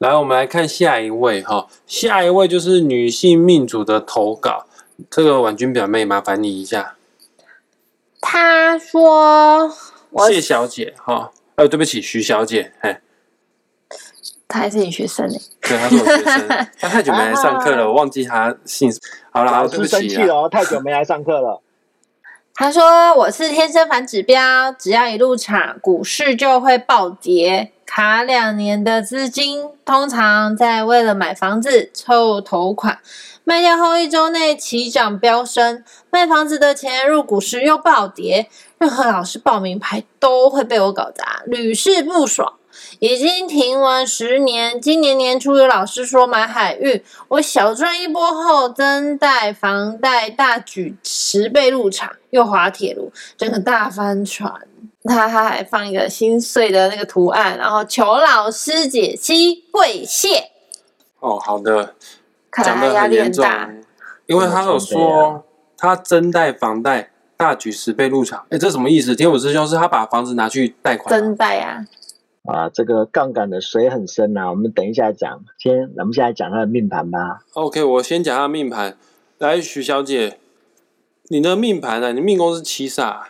来，我们来看下一位哈，下一位就是女性命主的投稿，这个婉君表妹麻烦你一下。她说：“谢小姐哈，呃，对不起，徐小姐，哎，她还是你学生呢？对，她是我学生，她太久没来上课了，我忘记她姓。好了，对不起，生气了，太久没来上课了。她说：“我是天生反指标，只要一入场，股市就会暴跌。卡两年的资金，通常在为了买房子凑头款，卖掉后一周内起涨飙升，卖房子的钱入股市又暴跌。任何老师报名牌都会被我搞砸，屡试不爽。”已经停完十年，今年年初有老师说买海运，我小赚一波后增贷房贷大举十倍入场，又滑铁卢，整个大翻船。他他还放一个心碎的那个图案，然后求老师解析，跪谢。哦，好的，讲的很严重，因为他有说他增贷房贷大举十倍入场，哎，这什么意思？天武师兄是他把房子拿去贷款？增贷啊。啊，这个杠杆的水很深呐，我们等一下讲。先，咱们现在讲他的命盘吧。OK，我先讲他的命盘。来，许小姐，你的命盘呢？你命宫是七煞，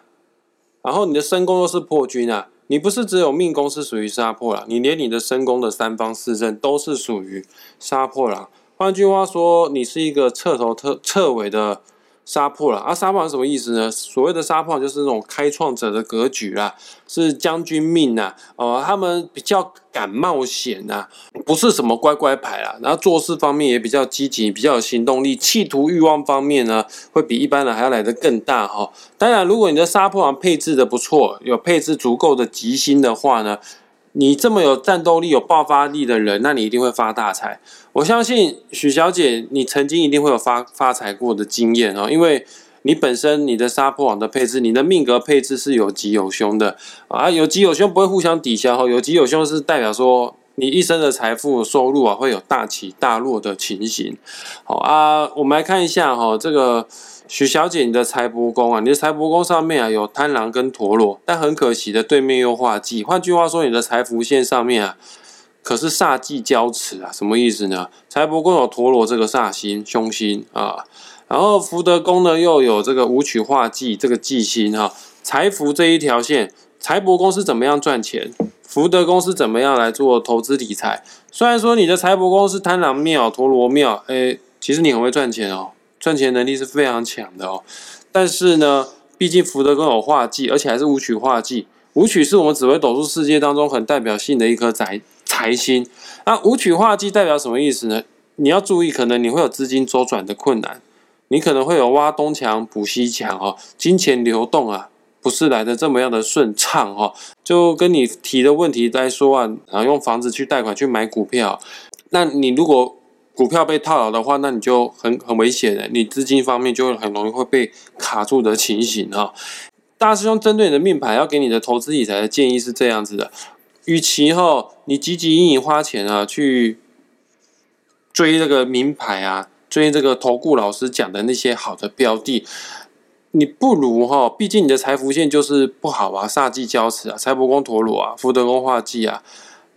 然后你的身宫又是破军啊。你不是只有命宫是属于杀破狼，你连你的身宫的三方四正都是属于杀破狼。换句话说，你是一个彻头彻彻尾的。杀破了啊！杀破是什么意思呢？所谓的杀破就是那种开创者的格局啦，是将军命呐。哦，他们比较敢冒险呐，不是什么乖乖牌啦。然后做事方面也比较积极，比较有行动力，企图欲望方面呢，会比一般人还要来得更大哈。当然，如果你的杀破王配置的不错，有配置足够的吉星的话呢。你这么有战斗力、有爆发力的人，那你一定会发大财。我相信许小姐，你曾经一定会有发发财过的经验哦，因为你本身你的杀破网的配置，你的命格配置是有吉有凶的啊，有吉有凶不会互相抵消哈，有吉有凶是代表说你一生的财富收入啊会有大起大落的情形。好啊，我们来看一下哈这个。许小姐，你的财帛宫啊，你的财帛宫上面啊有贪狼跟陀螺，但很可惜的，对面又化忌。换句话说，你的财福线上面啊，可是煞忌交持啊，什么意思呢？财帛宫有陀螺这个煞星凶星啊，然后福德宫呢又有这个武曲化忌这个忌星哈，财福这一条线，财帛宫是怎么样赚钱？福德宫是怎么样来做投资理财？虽然说你的财帛宫是贪狼庙、陀螺庙，哎，其实你很会赚钱哦。赚钱能力是非常强的哦，但是呢，毕竟福德宫有化忌，而且还是武曲化忌。武曲是我们紫微斗数世界当中很代表性的一颗财财星。那武曲化忌代表什么意思呢？你要注意，可能你会有资金周转的困难，你可能会有挖东墙补西墙哦，金钱流动啊，不是来的这么样的顺畅哦。就跟你提的问题来说啊，然后，用房子去贷款去买股票，那你如果股票被套牢的话，那你就很很危险的，你资金方面就会很容易会被卡住的情形哈。大师兄针对你的命盘，要给你的投资理财的建议是这样子的：，与其哈你汲汲营营花钱啊，去追这个名牌啊，追这个投顾老师讲的那些好的标的，你不如哈，毕竟你的财福线就是不好啊，煞忌交持啊，财帛宫陀螺啊，福德宫化忌啊。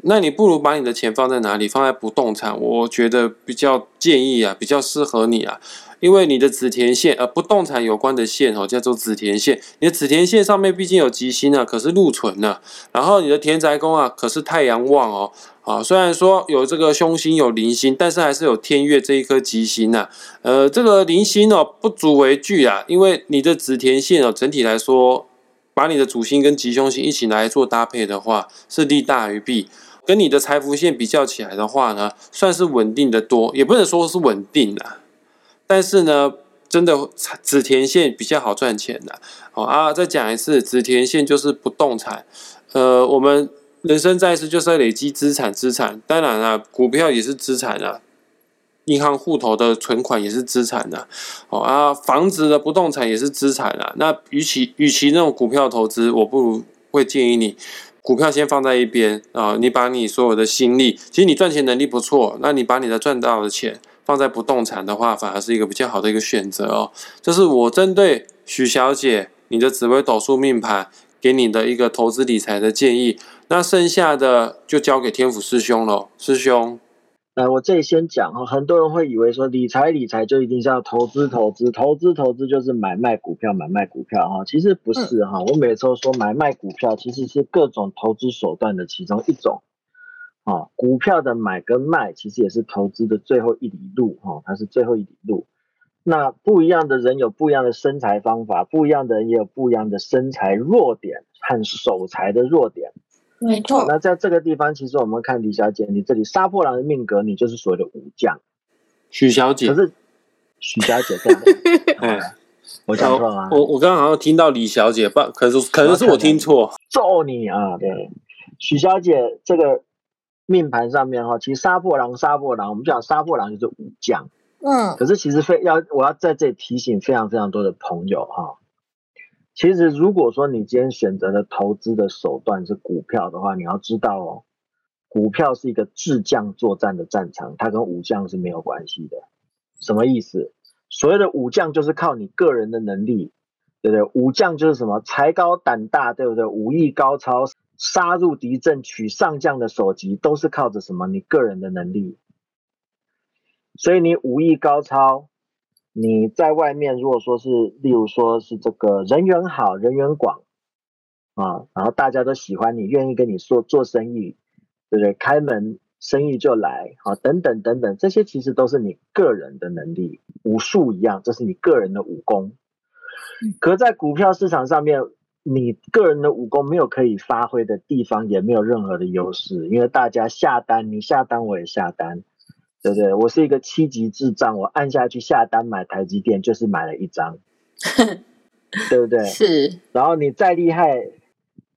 那你不如把你的钱放在哪里？放在不动产，我觉得比较建议啊，比较适合你啊，因为你的紫田线，呃，不动产有关的线哦，叫做紫田线。你的紫田线上面毕竟有吉星啊，可是禄存呢。然后你的田宅宫啊，可是太阳旺哦，啊，虽然说有这个凶星有零星，但是还是有天月这一颗吉星呐。呃，这个零星哦，不足为惧啊，因为你的紫田线哦，整体来说，把你的主星跟吉凶星一起来做搭配的话，是利大于弊。跟你的财富线比较起来的话呢，算是稳定的多，也不能说是稳定的，但是呢，真的紫田线比较好赚钱的。好啊，再讲一次，紫田线就是不动产。呃，我们人生在世就是要累积资产，资产当然了，股票也是资产啊，银行户头的存款也是资产的。好啊，房子的不动产也是资产啊。那与其与其那种股票投资，我不如会建议你。股票先放在一边啊，你把你所有的心力，其实你赚钱能力不错，那你把你的赚到的钱放在不动产的话，反而是一个比较好的一个选择哦。这是我针对许小姐你的紫微斗数命盘给你的一个投资理财的建议。那剩下的就交给天府师兄了，师兄。来，我这里先讲哈，很多人会以为说理财理财就一定是要投资投资，投资投资就是买卖股票买卖股票哈，其实不是哈。我每次都说买卖股票其实是各种投资手段的其中一种，啊，股票的买跟卖其实也是投资的最后一里路哈，它是最后一里路。那不一样的人有不一样的生财方法，不一样的人也有不一样的生财弱点和守财的弱点。没错，那在这个地方，其实我们看李小姐，你这里杀破狼的命格，你就是所谓的武将。许小姐，可是许小姐这样，哎，我讲错了吗？我我刚刚好像听到李小姐，不，可是可能是我听错。揍你啊！对，许小姐这个命盘上面哈，其实杀破狼，杀破狼，我们讲杀破狼就是武将。嗯，可是其实非要我要在这里提醒非常非常多的朋友哈。其实，如果说你今天选择的投资的手段是股票的话，你要知道哦，股票是一个智将作战的战场，它跟武将是没有关系的。什么意思？所谓的武将就是靠你个人的能力，对不对？武将就是什么？才高胆大，对不对？武艺高超，杀入敌阵，取上将的首级，都是靠着什么？你个人的能力。所以你武艺高超。你在外面，如果说是，例如说是这个人缘好人缘广啊，然后大家都喜欢你，愿意跟你说做生意，对不对？开门生意就来啊，等等等等，这些其实都是你个人的能力，武术一样，这是你个人的武功。可在股票市场上面，你个人的武功没有可以发挥的地方，也没有任何的优势，因为大家下单，你下单我也下单。对不对？我是一个七级智障，我按下去下单买台积电，就是买了一张，对不对？是。然后你再厉害，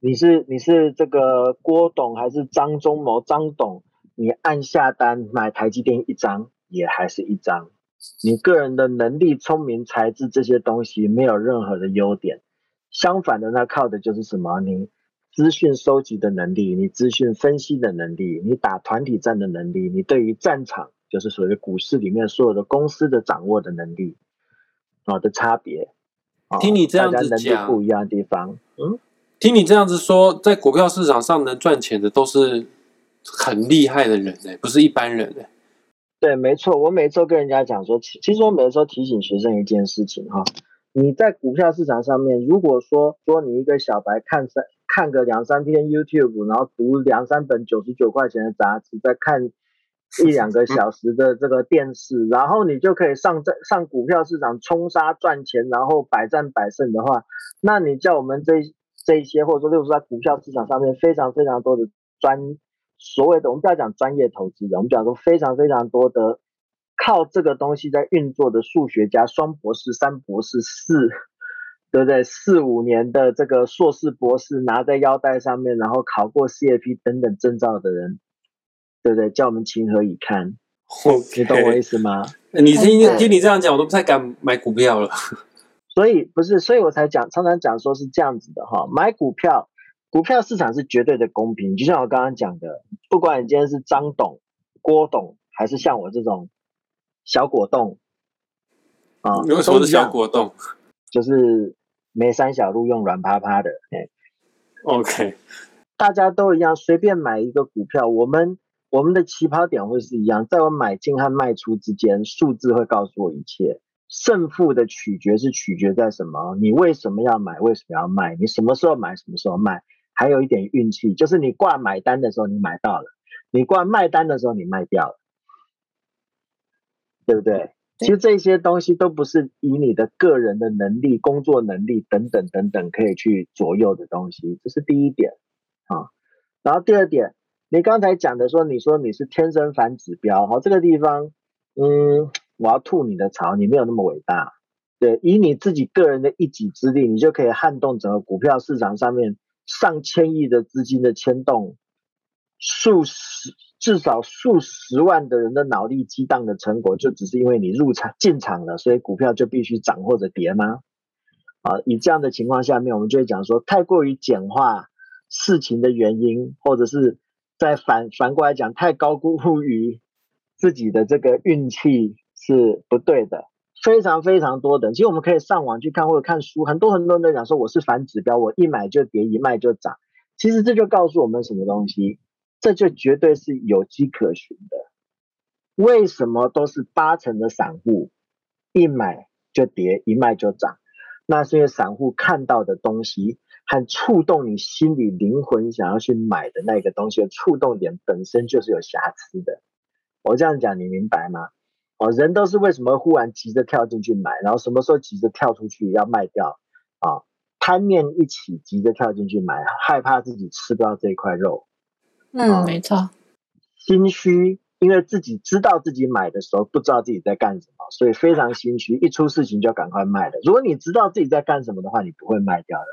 你是你是这个郭董还是张忠谋？张董，你按下单买台积电一张，也还是一张。你个人的能力、聪明才智这些东西没有任何的优点，相反的，那靠的就是什么？你资讯收集的能力，你资讯分析的能力，你打团体战的能力，你对于战场。就是所谓股市里面所有的公司的掌握的能力啊的差别，听你这样子讲不一样的地方，嗯，听你这样子说，在股票市场上能赚钱的都是很厉害的人哎，不是一般人哎。对，没错，我每次都跟人家讲说，其实我每次都提醒学生一件事情哈，你在股票市场上面，如果说说你一个小白看三看个两三篇 YouTube，然后读两三本九十九块钱的杂志，再看。一两个小时的这个电视，然后你就可以上在上股票市场冲杀赚钱，然后百战百胜的话，那你叫我们这这一些，或者说就是在股票市场上面非常非常多的专所谓的，我们不要讲专业投资人，我们讲说非常非常多的靠这个东西在运作的数学家，双博士、三博士、四，对不对？四五年的这个硕士、博士拿在腰带上面，然后考过 CFP 等等证照的人。对不对？叫我们情何以堪？你懂我意思吗？你听听你这样讲，我都不太敢买股票了。所以不是，所以我才讲，常常讲说是这样子的哈。买股票，股票市场是绝对的公平。就像我刚刚讲的，不管你今天是张董、郭董，还是像我这种小果冻啊，有什么是小果冻？就是梅山小路用软趴趴的。哎，OK，大家都一样，随便买一个股票，我们。我们的起跑点会是一样，在我买进和卖出之间，数字会告诉我一切。胜负的取决是取决在什么？你为什么要买？为什么要卖？你什么时候买？什么时候卖？还有一点运气，就是你挂买单的时候你买到了，你挂卖单的时候你卖掉了，对不对？其实这些东西都不是以你的个人的能力、工作能力等等等等可以去左右的东西，这是第一点啊。然后第二点。你刚才讲的说，你说你是天生反指标，哈，这个地方，嗯，我要吐你的槽，你没有那么伟大，对，以你自己个人的一己之力，你就可以撼动整个股票市场上面上千亿的资金的牵动，数十至少数十万的人的脑力激荡的成果，就只是因为你入场进场了，所以股票就必须涨或者跌吗？啊，以这样的情况下面，我们就会讲说，太过于简化事情的原因，或者是。再反反过来讲，太高估于自己的这个运气是不对的，非常非常多的。其实我们可以上网去看或者看书，很多很多人都讲说我是反指标，我一买就跌，一卖就涨。其实这就告诉我们什么东西？这就绝对是有迹可循的。为什么都是八成的散户一买就跌，一卖就涨？那是因为散户看到的东西和触动你心里灵魂想要去买的那个东西的触动点本身就是有瑕疵的。我这样讲你明白吗？哦，人都是为什么忽然急着跳进去买，然后什么时候急着跳出去要卖掉啊？贪念一起急着跳进去买，害怕自己吃不到这一块肉。嗯，没错。心虚，因为自己知道自己买的时候不知道自己在干什么，所以非常心虚，一出事情就赶快卖了。如果你知道自己在干什么的话，你不会卖掉的。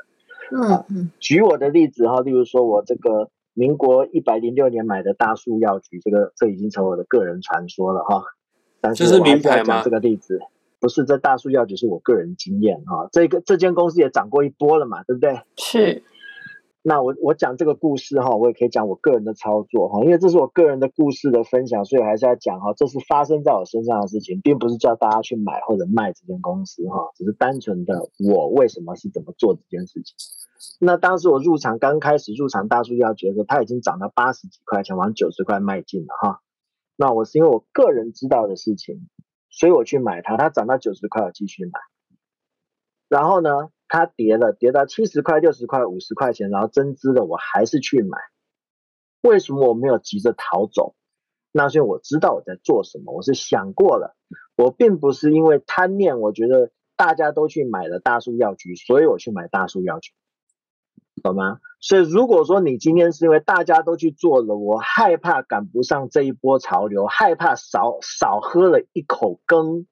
嗯嗯。举我的例子哈，例如说我这个民国一百零六年买的大树药局，这个这已经成为我的个人传说了哈。这是名牌吗？这个例子不是，这大树药局是我个人经验哈。这个这间公司也涨过一波了嘛，对不对？是。那我我讲这个故事哈，我也可以讲我个人的操作哈，因为这是我个人的故事的分享，所以还是要讲哈，这是发生在我身上的事情，并不是叫大家去买或者卖这间公司哈，只是单纯的我为什么是怎么做这件事情。那当时我入场刚开始入场大数据要觉得，它已经涨到八十几块钱，往九十块迈进了哈。那我是因为我个人知道的事情，所以我去买它，它涨到九十块我继续买，然后呢？它跌了，跌到七十块、六十块、五十块钱，然后增资了，我还是去买。为什么我没有急着逃走？那是因为我知道我在做什么，我是想过了。我并不是因为贪念，我觉得大家都去买了大树药局，所以我去买大树药局，懂吗？所以如果说你今天是因为大家都去做了，我害怕赶不上这一波潮流，害怕少少喝了一口羹，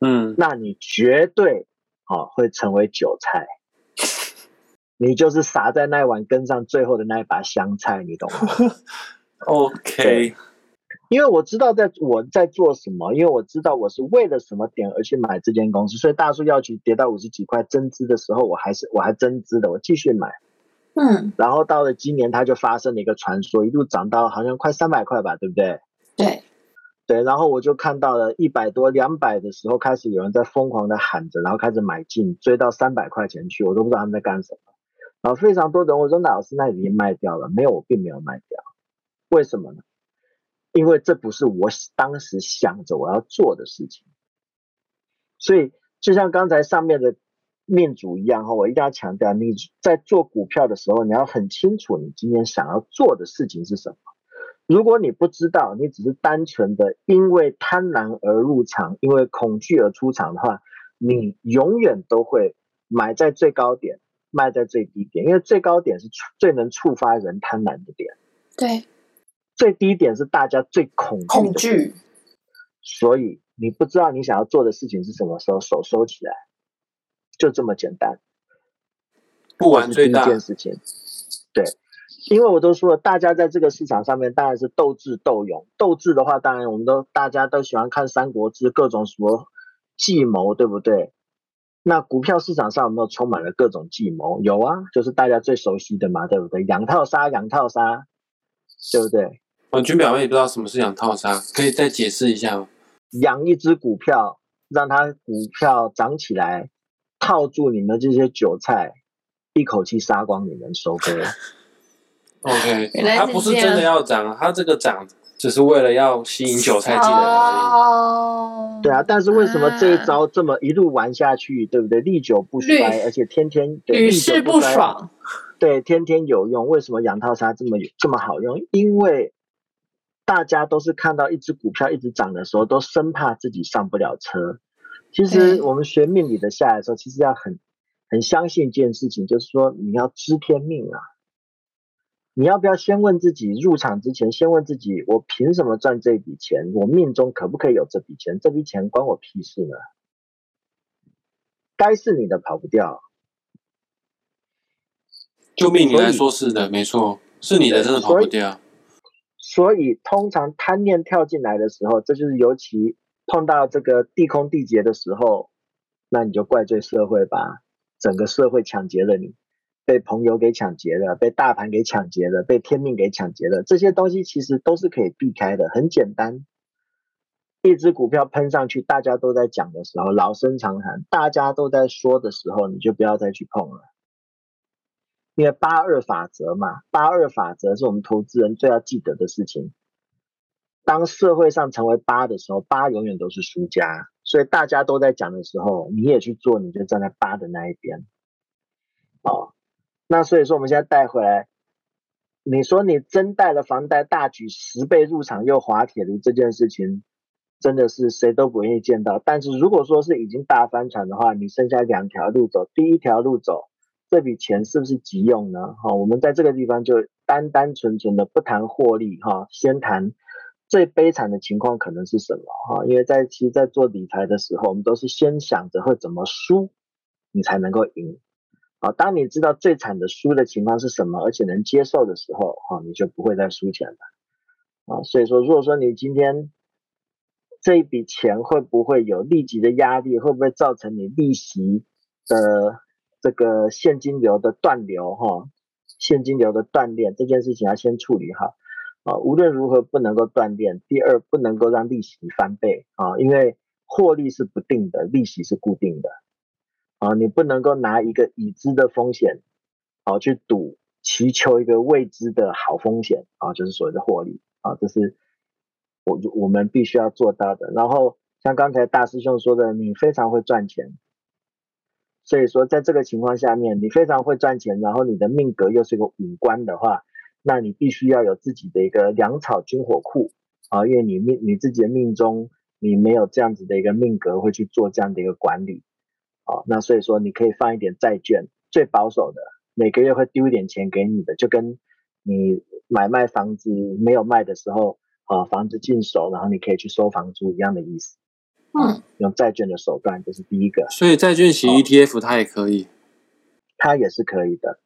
嗯，那你绝对。哦，会成为韭菜，你就是撒在那碗羹上最后的那一把香菜，你懂吗？OK，因为我知道在我在做什么，因为我知道我是为了什么点而去买这间公司，所以大树药局跌到五十几块增资的时候，我还是我还增资的，我继续买。嗯，然后到了今年，它就发生了一个传说，一路涨到好像快三百块吧，对不对？对。然后我就看到了一百多、两百的时候，开始有人在疯狂的喊着，然后开始买进，追到三百块钱去，我都不知道他们在干什么。然后非常多人，我说那老师，那已经卖掉了？没有，我并没有卖掉。为什么呢？因为这不是我当时想着我要做的事情。所以就像刚才上面的命主一样哈，我一定要强调，你在做股票的时候，你要很清楚你今天想要做的事情是什么。如果你不知道，你只是单纯的因为贪婪而入场，因为恐惧而出场的话，你永远都会买在最高点，卖在最低点，因为最高点是最能触发人贪婪的点，对，最低点是大家最恐惧恐惧，所以你不知道你想要做的事情是什么时候，手收起来，就这么简单，不玩最大。件事情，对。因为我都说了，大家在这个市场上面当然是斗智斗勇。斗智的话，当然我们都大家都喜欢看《三国志》，各种什么计谋，对不对？那股票市场上有没有充满了各种计谋？有啊，就是大家最熟悉的嘛，对不对？养套杀，养套杀，对不对？我军表妹也不知道什么是养套杀，可以再解释一下吗？养一只股票，让它股票涨起来，套住你们这些韭菜，一口气杀光你们收割。OK，它不是真的要涨，它这个涨只是为了要吸引韭菜进来而已。对啊，但是为什么这一招这么一路玩下去，对不对？历久不衰，而且天天屡试不爽。对，天天有用。为什么养套杀这么有这么好用？因为大家都是看到一只股票一直涨的时候，都生怕自己上不了车。其实我们学命理的下来的时候，其实要很很相信一件事情，就是说你要知天命啊。你要不要先问自己，入场之前先问自己，我凭什么赚这笔钱？我命中可不可以有这笔钱？这笔钱关我屁事呢？该是你的跑不掉。就命你来说是的，没错，是你的真的跑不掉。所以通常贪念跳进来的时候，这就是尤其碰到这个地空地劫的时候，那你就怪罪社会吧，整个社会抢劫了你。被朋友给抢劫了，被大盘给抢劫了，被天命给抢劫了，这些东西其实都是可以避开的，很简单。一只股票喷上去，大家都在讲的时候，老生常谈，大家都在说的时候，你就不要再去碰了。因为八二法则嘛，八二法则是我们投资人最要记得的事情。当社会上成为八的时候，八永远都是输家。所以大家都在讲的时候，你也去做，你就站在八的那一边。哦，那所以说我们现在带回来，你说你真贷了房贷大举十倍入场又滑铁卢这件事情，真的是谁都不愿意见到。但是如果说是已经大翻船的话，你剩下两条路走，第一条路走，这笔钱是不是急用呢？哈，我们在这个地方就单单纯纯的不谈获利，哈，先谈。最悲惨的情况可能是什么？哈，因为在其实，在做理财的时候，我们都是先想着会怎么输，你才能够赢。啊，当你知道最惨的输的情况是什么，而且能接受的时候，哈，你就不会再输钱了。啊，所以说，如果说你今天这一笔钱会不会有立即的压力，会不会造成你利息的这个现金流的断流？哈，现金流的断裂这件事情要先处理好。啊，无论如何不能够断电。第二，不能够让利息翻倍啊，因为获利是不定的，利息是固定的。啊，你不能够拿一个已知的风险，啊，去赌，祈求一个未知的好风险啊，就是所谓的获利啊，这是我我们必须要做到的。然后像刚才大师兄说的，你非常会赚钱，所以说在这个情况下面，你非常会赚钱，然后你的命格又是个五官的话。那你必须要有自己的一个粮草军火库啊，因为你命你自己的命中你没有这样子的一个命格会去做这样的一个管理啊，那所以说你可以放一点债券，最保守的每个月会丢一点钱给你的，就跟你买卖房子没有卖的时候啊，房子进手，然后你可以去收房租一样的意思。嗯，用债券的手段这是第一个，所以债券型 ETF 它也可以，它也是可以的。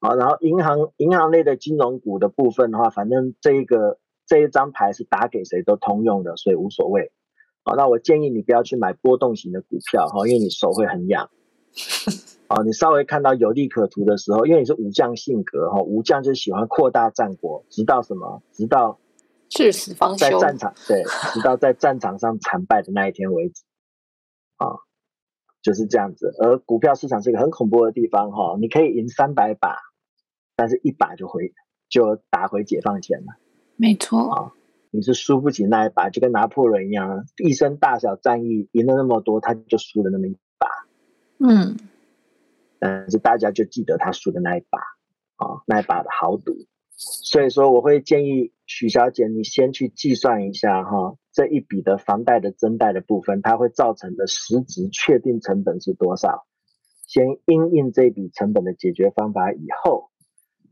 好，然后银行银行类的金融股的部分的话，反正这一个这一张牌是打给谁都通用的，所以无所谓。好，那我建议你不要去买波动型的股票哈，因为你手会很痒。好，你稍微看到有利可图的时候，因为你是武将性格哈，武将就喜欢扩大战果，直到什么？直到至死方休。在战场对，直到在战场上惨败的那一天为止。啊，就是这样子。而股票市场是一个很恐怖的地方哈，你可以赢三百把。但是一把就回，就打回解放前了。没错啊，你是输不起那一把，就跟拿破仑一样，一生大小战役赢了那么多，他就输了那么一把。嗯，但是大家就记得他输的那一把啊，那一把的豪赌。所以说，我会建议许小姐，你先去计算一下哈，这一笔的房贷的增贷的部分，它会造成的实质确定成本是多少？先应应这笔成本的解决方法以后。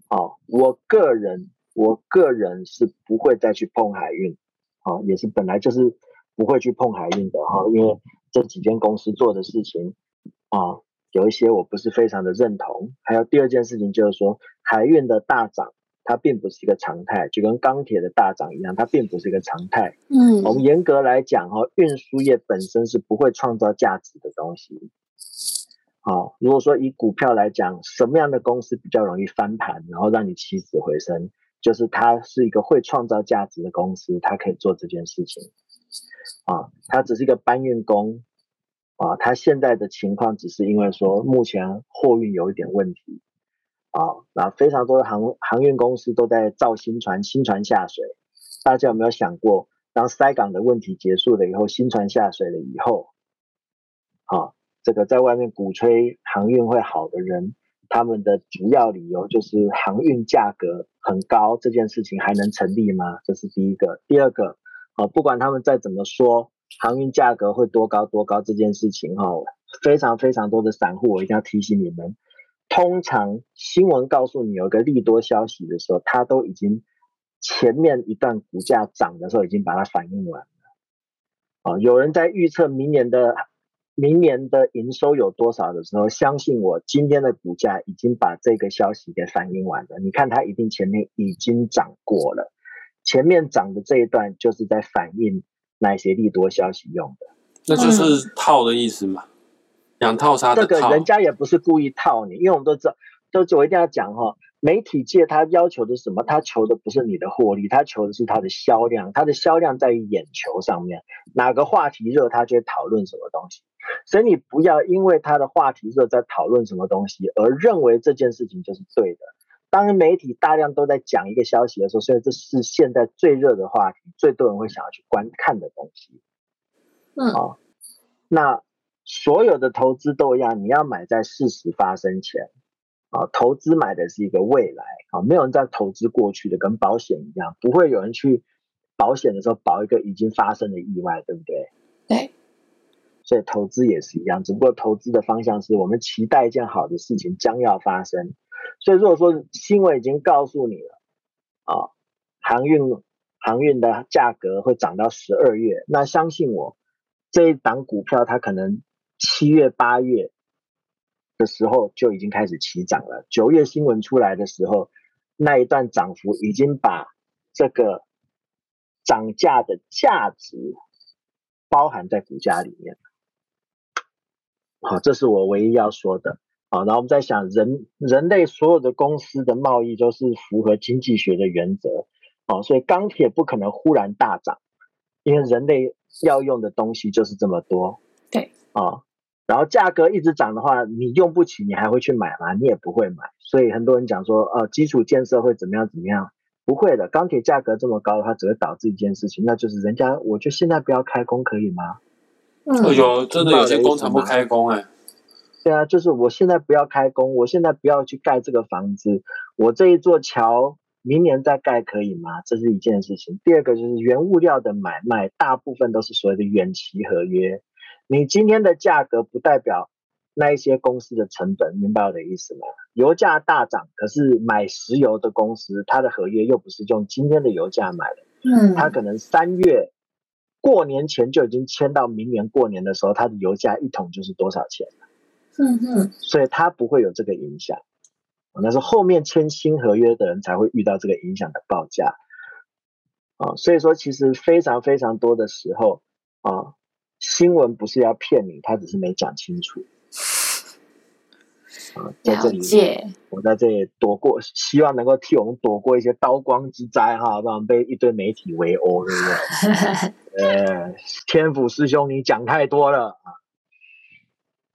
哦，我个人，我个人是不会再去碰海运，啊，也是本来就是不会去碰海运的哈，因为这几间公司做的事情，啊，有一些我不是非常的认同。还有第二件事情就是说，海运的大涨，它并不是一个常态，就跟钢铁的大涨一样，它并不是一个常态。嗯，我们严格来讲哈，运输业本身是不会创造价值的东西。好，如果说以股票来讲，什么样的公司比较容易翻盘，然后让你起死回生？就是它是一个会创造价值的公司，它可以做这件事情。啊，它只是一个搬运工，啊，它现在的情况只是因为说目前货运有一点问题，啊，那非常多的航航运公司都在造新船，新船下水。大家有没有想过，当塞港的问题结束了以后，新船下水了以后，啊？这个在外面鼓吹航运会好的人，他们的主要理由就是航运价格很高，这件事情还能成立吗？这是第一个。第二个，啊，不管他们再怎么说航运价格会多高多高这件事情，哈，非常非常多的散户，我一定要提醒你们，通常新闻告诉你有一个利多消息的时候，它都已经前面一段股价涨的时候已经把它反映完了。啊，有人在预测明年的。明年的营收有多少的时候，相信我，今天的股价已经把这个消息给反映完了。你看它一定前面已经涨过了，前面涨的这一段就是在反映哪些利多消息用的，那就是套的意思嘛，两套杀的套。这个人家也不是故意套你，因为我们都知道，都我一定要讲哈。媒体界他要求的是什么？他求的不是你的获利，他求的是它的销量。它的销量在于眼球上面，哪个话题热，他就会讨论什么东西。所以你不要因为他的话题热在讨论什么东西，而认为这件事情就是对的。当媒体大量都在讲一个消息的时候，所以这是现在最热的话题，最多人会想要去观看的东西。嗯，啊，那所有的投资都一样，你要买在事实发生前。啊，投资买的是一个未来啊，没有人在投资过去的，跟保险一样，不会有人去保险的时候保一个已经发生的意外，对不对？对。所以投资也是一样，只不过投资的方向是我们期待一件好的事情将要发生。所以如果说新闻已经告诉你了，啊，航运航运的价格会涨到十二月，那相信我，这一档股票它可能七月八月。的时候就已经开始起涨了。九月新闻出来的时候，那一段涨幅已经把这个涨价的价值包含在股价里面好，这是我唯一要说的。好，然后我们在想，人人类所有的公司的贸易都是符合经济学的原则。好，所以钢铁不可能忽然大涨，因为人类要用的东西就是这么多。对，啊。然后价格一直涨的话，你用不起，你还会去买吗？你也不会买。所以很多人讲说，呃，基础建设会怎么样怎么样？不会的，钢铁价格这么高，它只会导致一件事情，那就是人家，我就现在不要开工可以吗？嗯，有真的有些工厂不开工哎。对啊，就是我现在不要开工，我现在不要去盖这个房子，我这一座桥明年再盖可以吗？这是一件事情。第二个就是原物料的买卖，大部分都是所谓的远期合约。你今天的价格不代表那一些公司的成本，明白我的意思吗？油价大涨，可是买石油的公司，它的合约又不是用今天的油价买的，嗯，它可能三月过年前就已经签到明年过年的时候，它的油价一桶就是多少钱嗯嗯，所以它不会有这个影响，那是后面签新合约的人才会遇到这个影响的报价，啊，所以说其实非常非常多的时候啊。新闻不是要骗你，他只是没讲清楚。啊，在这里，我在这里躲过，希望能够替我们躲过一些刀光之灾哈，不然被一堆媒体围殴，对不对？呃，天府师兄，你讲太多了啊。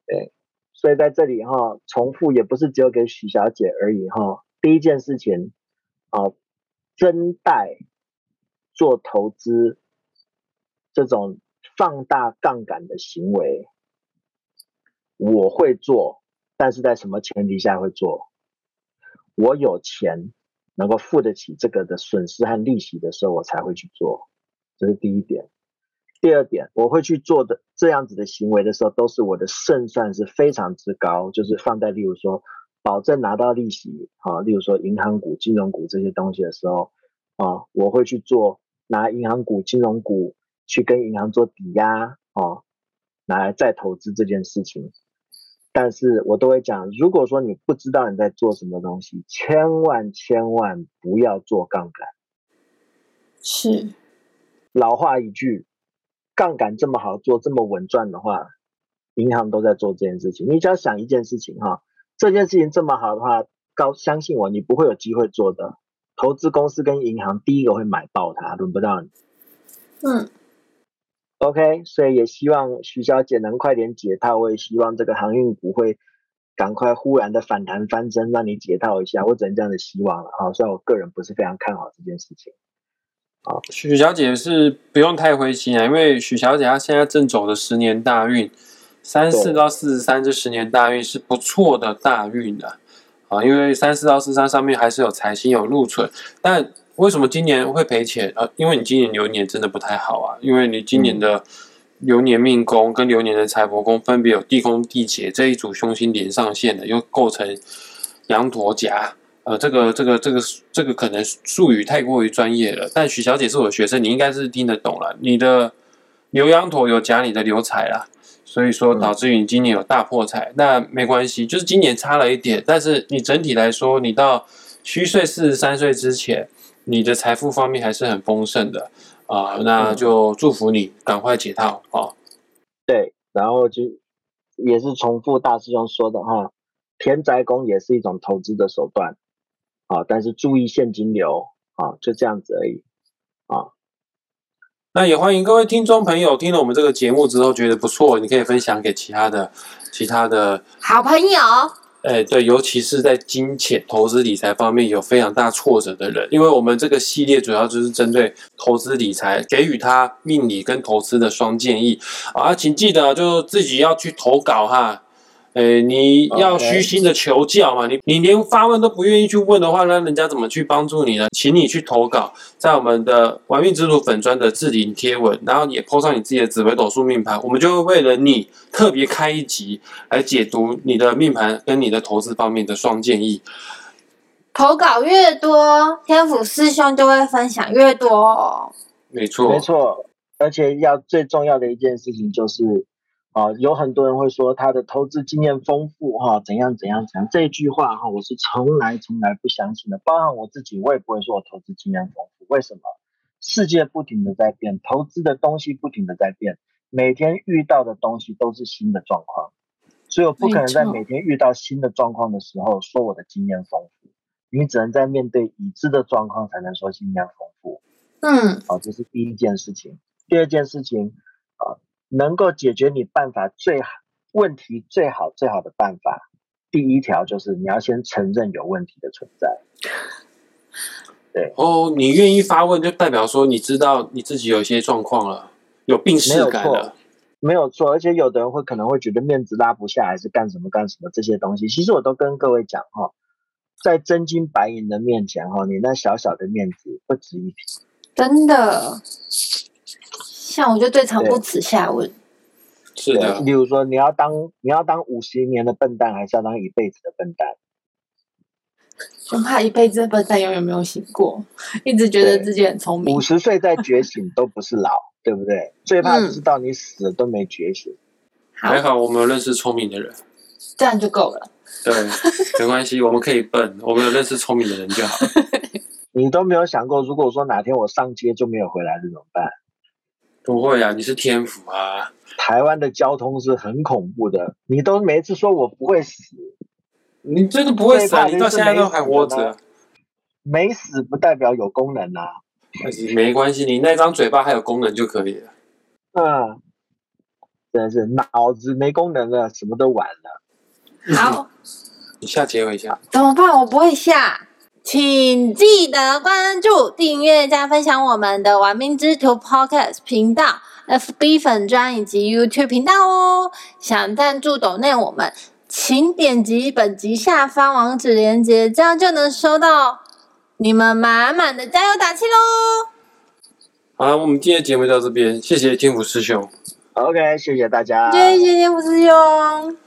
对，所以在这里哈，重复也不是只有给许小姐而已哈。第一件事情啊，真贷做投资这种。放大杠杆的行为，我会做，但是在什么前提下会做？我有钱能够付得起这个的损失和利息的时候，我才会去做。这是第一点。第二点，我会去做的这样子的行为的时候，都是我的胜算是非常之高，就是放在例如说保证拿到利息啊，例如说银行股、金融股这些东西的时候啊，我会去做拿银行股、金融股。去跟银行做抵押哦，拿来再投资这件事情，但是我都会讲，如果说你不知道你在做什么东西，千万千万不要做杠杆。是，老话一句，杠杆这么好做，这么稳赚的话，银行都在做这件事情。你只要想一件事情哈，这件事情这么好的话，高相信我，你不会有机会做的。投资公司跟银行第一个会买爆它，轮不到你。嗯。OK，所以也希望徐小姐能快点解套，我也希望这个航运股会赶快忽然的反弹翻身，让你解套一下，我只能这样的希望了啊。虽然我个人不是非常看好这件事情。好，许小姐是不用太灰心啊，因为许小姐她现在正走的十年大运，三四到四十三这十年大运是不错的大运的啊，因为三四到四三上面还是有财星有禄存，但。为什么今年会赔钱啊？因为你今年流年真的不太好啊，因为你今年的流年命宫跟流年的财帛宫分别有地宫地劫这一组凶星连上线的，又构成羊驼夹。呃，这个这个这个这个可能术语太过于专业了，但许小姐是我的学生，你应该是听得懂了。你的牛羊驼有夹你的流财啦，所以说导致于你今年有大破财，那没关系，就是今年差了一点，但是你整体来说，你到虚岁四十三岁之前。你的财富方面还是很丰盛的啊，那就祝福你赶快解套啊！对，然后就也是重复大师兄说的哈，田宅宫也是一种投资的手段啊，但是注意现金流啊，就这样子而已啊。那也欢迎各位听众朋友听了我们这个节目之后觉得不错，你可以分享给其他的、其他的，好朋友，哎，对，尤其是在金钱投资理财方面有非常大挫折的人，因为我们这个系列主要就是针对投资理财，给予他命理跟投资的双建议啊，请记得就自己要去投稿哈。诶，你要虚心的求教嘛，你你连发问都不愿意去问的话，那人家怎么去帮助你呢？请你去投稿，在我们的玩命之徒粉砖的置顶贴文，然后也 po 上你自己的紫微斗数命盘，我们就会为了你特别开一集来解读你的命盘跟你的投资方面的双建议。投稿越多，天府师兄就会分享越多哦。没错，没错，而且要最重要的一件事情就是，啊、有很多人会说他的投资经验丰富哈、怎样怎样怎样，这句话哈、我是从来从来不相信的，包含我自己，我也不会说我投资经验丰富。为什么？世界不停的在变，投资的东西不停的在变，每天遇到的东西都是新的状况，所以我不可能在每天遇到新的状况的时候说我的经验丰富，你只能在面对已知的状况才能说经验丰富。嗯，好，这是第一件事情。第二件事情，啊，能够解决你办法最好问题最好最好的办法，第一条就是你要先承认有问题的存在。对哦，你愿意发问，就代表说你知道你自己有一些状况了，有病没逝有错感了。没有错，而且有的人会可能会觉得面子拉不下，还是干什么干什么这些东西。其实我都跟各位讲哈，在真金白银的面前哈，你那小小的面子不值一提。真的。像我就最常不耻下问。是的，例如说你要当你要当五十年的笨蛋，还是要当一辈子的笨蛋？就怕一辈子的笨蛋永远没有醒过，一直觉得自己很聪明五。十岁再觉醒都不是老，对不对？最怕嗯知道你死了都没觉醒。好还，好我们有认识聪明的人。这样就够了。对，没关系，我们可以笨，我们有认识聪明的人就好。你都没有想过，如果说哪天我上街就没有回来了怎么办？不会啊，你是天赋啊。台湾的交通是很恐怖的，你都每一次说我不会死，你真的不会死啊！你到现在都还活着没死，没死不代表有功能啊。没关系，你那张嘴巴还有功能就可以了。嗯，真的是脑子没功能了，什么都完了。好，你下结尾一下。怎么办？我不会下。请记得关注、订阅加分享我们的“玩命之徒 ”Podcast 频道、FB 粉专以及 YouTube 频道哦。想赞助抖内我们，请点击本集下方网址链接，这样就能收到你们满满的加油打气喽！好了，我们今天的节目到这边，谢谢天府师兄。OK，谢谢大家。谢谢天府师兄。